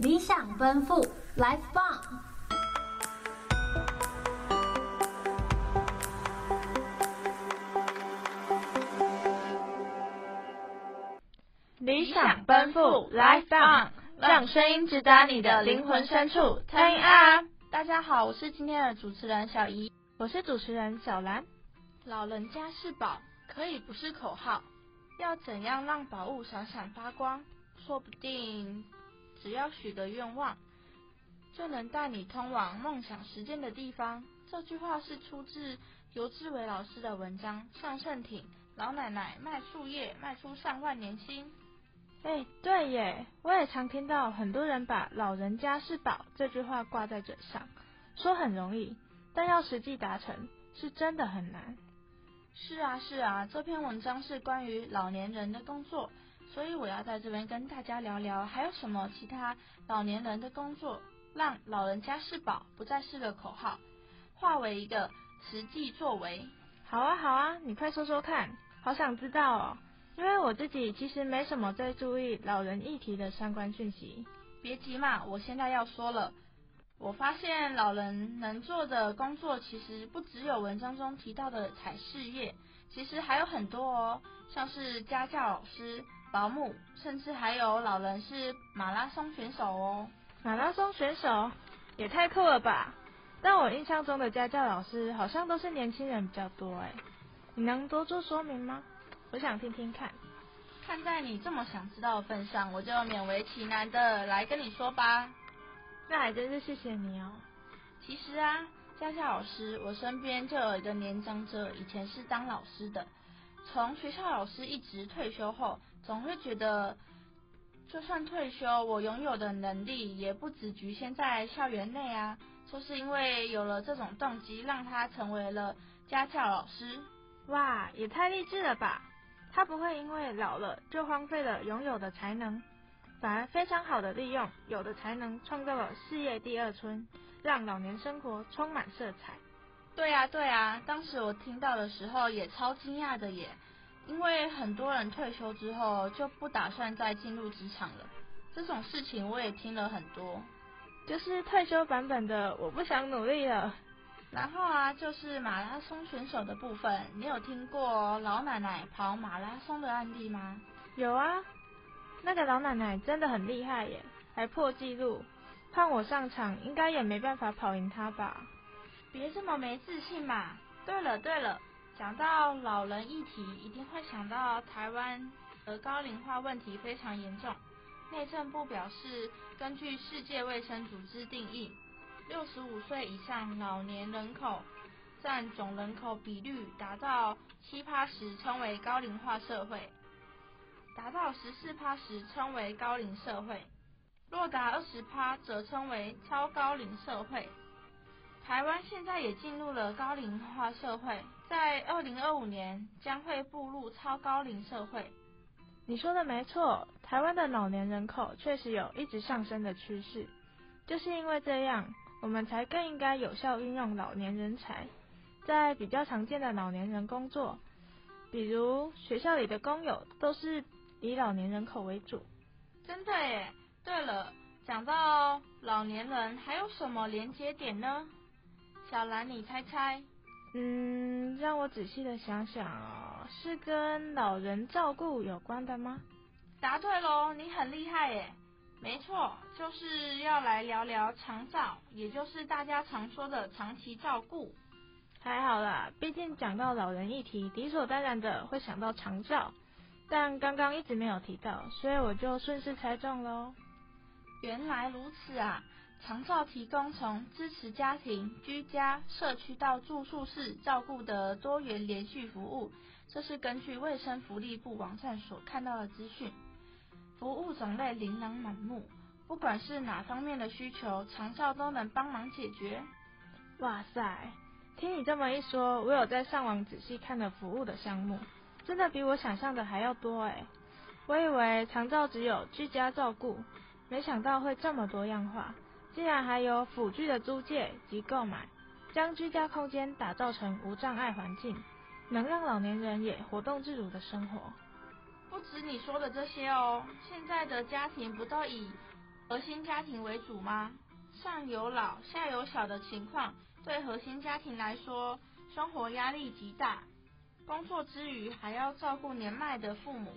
理想奔赴，Life 棒！理想奔赴，Life 棒！让声音直达你的灵魂深处，Turn up！大家好，我是今天的主持人小怡，我是主持人小兰。老人家是宝，可以不是口号。要怎样让宝物闪闪发光？说不定只要许个愿望，就能带你通往梦想实践的地方。这句话是出自游志伟老师的文章《上胜町老奶奶卖树叶卖出上万年薪》。哎，对耶，我也常听到很多人把“老人家是宝”这句话挂在嘴上，说很容易，但要实际达成，是真的很难。是啊，是啊，这篇文章是关于老年人的工作，所以我要在这边跟大家聊聊，还有什么其他老年人的工作，让老人家是宝不再是个口号，化为一个实际作为。好啊，好啊，你快说说看，好想知道哦，因为我自己其实没什么在注意老人议题的相关讯息。别急嘛，我现在要说了。我发现老人能做的工作，其实不只有文章中提到的采事业，其实还有很多哦，像是家教老师、保姆，甚至还有老人是马拉松选手哦。马拉松选手也太酷了吧！但我印象中的家教老师好像都是年轻人比较多哎，你能多做说明吗？我想听听看。看在你这么想知道的份上，我就勉为其难的来跟你说吧。那还真是谢谢你哦。其实啊，家教老师，我身边就有一个年长者，以前是当老师的，从学校老师一直退休后，总会觉得，就算退休，我拥有的能力也不只局限在校园内啊。就是因为有了这种动机，让他成为了家教老师。哇，也太励志了吧！他不会因为老了就荒废了拥有的才能。反而非常好的利用有的才能，创造了事业第二春，让老年生活充满色彩。对啊，对啊，当时我听到的时候也超惊讶的耶，因为很多人退休之后就不打算再进入职场了。这种事情我也听了很多，就是退休版本的我不想努力了。然后啊，就是马拉松选手的部分，你有听过老奶奶跑马拉松的案例吗？有啊。那个老奶奶真的很厉害耶，还破纪录。换我上场，应该也没办法跑赢她吧？别这么没自信嘛！对了对了，讲到老人议题，一定会想到台湾的高龄化问题非常严重。内政部表示，根据世界卫生组织定义，六十五岁以上老年人口占总人口比率达到七趴时，称为高龄化社会。达到十四趴时称为高龄社会，若达二十趴则称为超高龄社会。台湾现在也进入了高龄化社会，在二零二五年将会步入超高龄社会。你说的没错，台湾的老年人口确实有一直上升的趋势，就是因为这样，我们才更应该有效运用老年人才，在比较常见的老年人工作，比如学校里的工友都是。以老年人口为主，真的耶。对了，讲到老年人，还有什么连接点呢？小兰，你猜猜？嗯，让我仔细的想想哦，是跟老人照顾有关的吗？答对喽，你很厉害耶。没错，就是要来聊聊长照，也就是大家常说的长期照顾。还好啦，毕竟讲到老人议题，理所当然的会想到长照。但刚刚一直没有提到，所以我就顺势猜中喽。原来如此啊！长照提供从支持家庭、居家、社区到住宿式照顾的多元连续服务，这是根据卫生福利部网站所看到的资讯。服务种类琳琅满目，不管是哪方面的需求，长照都能帮忙解决。哇塞！听你这么一说，我有在上网仔细看了服务的项目。真的比我想象的还要多诶，我以为长照只有居家照顾，没想到会这么多样化，竟然还有辅具的租借及购买，将居家空间打造成无障碍环境，能让老年人也活动自如的生活。不止你说的这些哦，现在的家庭不都以核心家庭为主吗？上有老下有小的情况，对核心家庭来说，生活压力极大，工作之余还要照顾年迈的父母，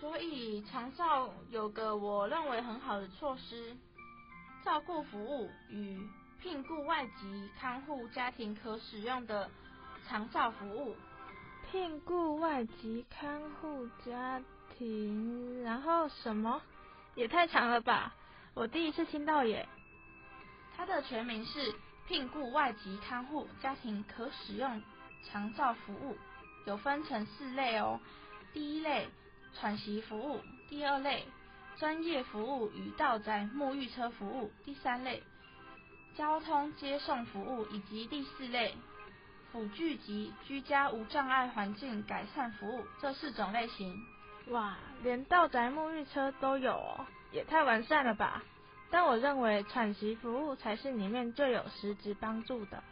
所以长照有个我认为很好的措施，照顾服务与聘雇外籍看护家庭可使用的长照服务。聘雇外籍看护家庭，然后什么？也太长了吧！我第一次听到耶。它的全名是聘雇外籍看护家庭可使用长照服务，有分成四类哦。第一类喘息服务，第二类专业服务与道宅沐浴车服务，第三类交通接送服务，以及第四类。辅具及居家无障碍环境改善服务，这四种类型。哇，连道宅沐浴车都有哦，也太完善了吧！但我认为喘息服务才是里面最有实质帮助的。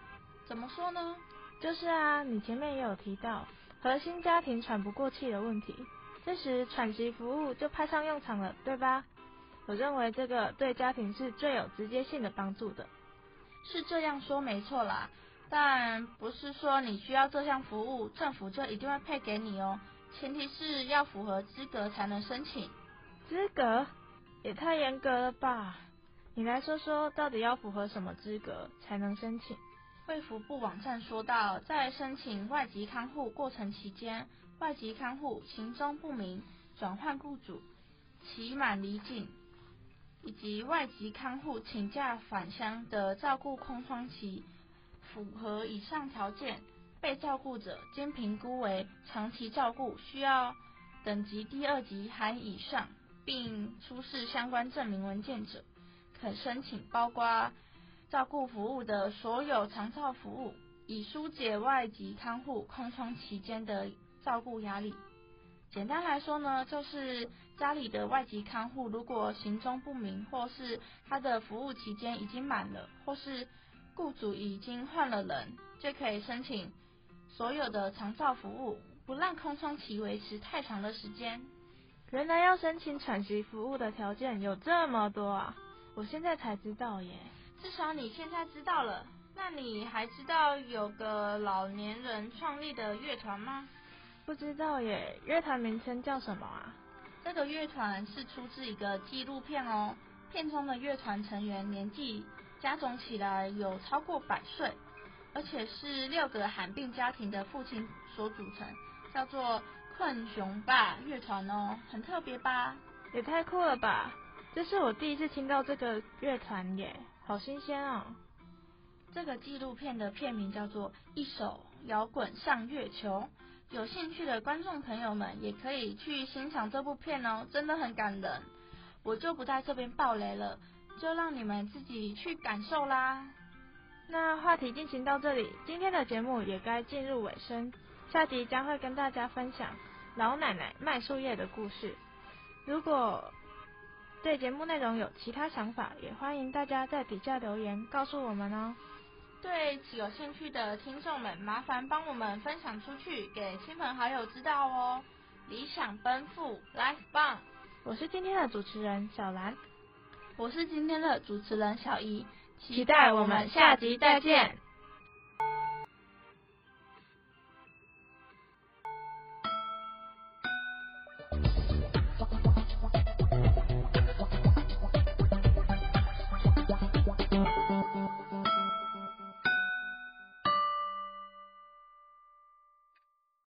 怎么说呢？就是啊，你前面也有提到核心家庭喘不过气的问题，这时喘息服务就派上用场了，对吧？我认为这个对家庭是最有直接性的帮助的。是这样说没错啦。但不是说你需要这项服务，政府就一定会配给你哦。前提是要符合资格才能申请。资格？也太严格了吧？你来说说，到底要符合什么资格才能申请？卫福部网站说到，在申请外籍看护过程期间，外籍看护行踪不明、转换雇主、期满离境，以及外籍看护请假返乡的照顾空窗期。符合以上条件，被照顾者经评估为长期照顾，需要等级第二级含以上，并出示相关证明文件者，可申请包括照顾服务的所有长照服务，以纾解外籍看护空窗期间的照顾压力。简单来说呢，就是家里的外籍看护如果行踪不明，或是他的服务期间已经满了，或是雇主已经换了人，就可以申请所有的长照服务，不让空窗期维持太长的时间。原来要申请喘息服务的条件有这么多啊！我现在才知道耶。至少你现在知道了。那你还知道有个老年人创立的乐团吗？不知道耶。乐团名称叫什么啊？这个乐团是出自一个纪录片哦。片中的乐团成员年纪。加总起来有超过百岁，而且是六个罕病家庭的父亲所组成，叫做困熊爸乐团哦，很特别吧？也太酷了吧！这是我第一次听到这个乐团耶，好新鲜哦。这个纪录片的片名叫做《一首摇滚上月球》，有兴趣的观众朋友们也可以去欣赏这部片哦，真的很感人。我就不在这边爆雷了。就让你们自己去感受啦。那话题进行到这里，今天的节目也该进入尾声。下集将会跟大家分享老奶奶卖树叶的故事。如果对节目内容有其他想法，也欢迎大家在底下留言告诉我们哦。对有兴趣的听众们，麻烦帮我们分享出去，给亲朋好友知道哦。理想奔赴，Life 棒！我是今天的主持人小兰。我是今天的主持人小怡，期待我们下集再见。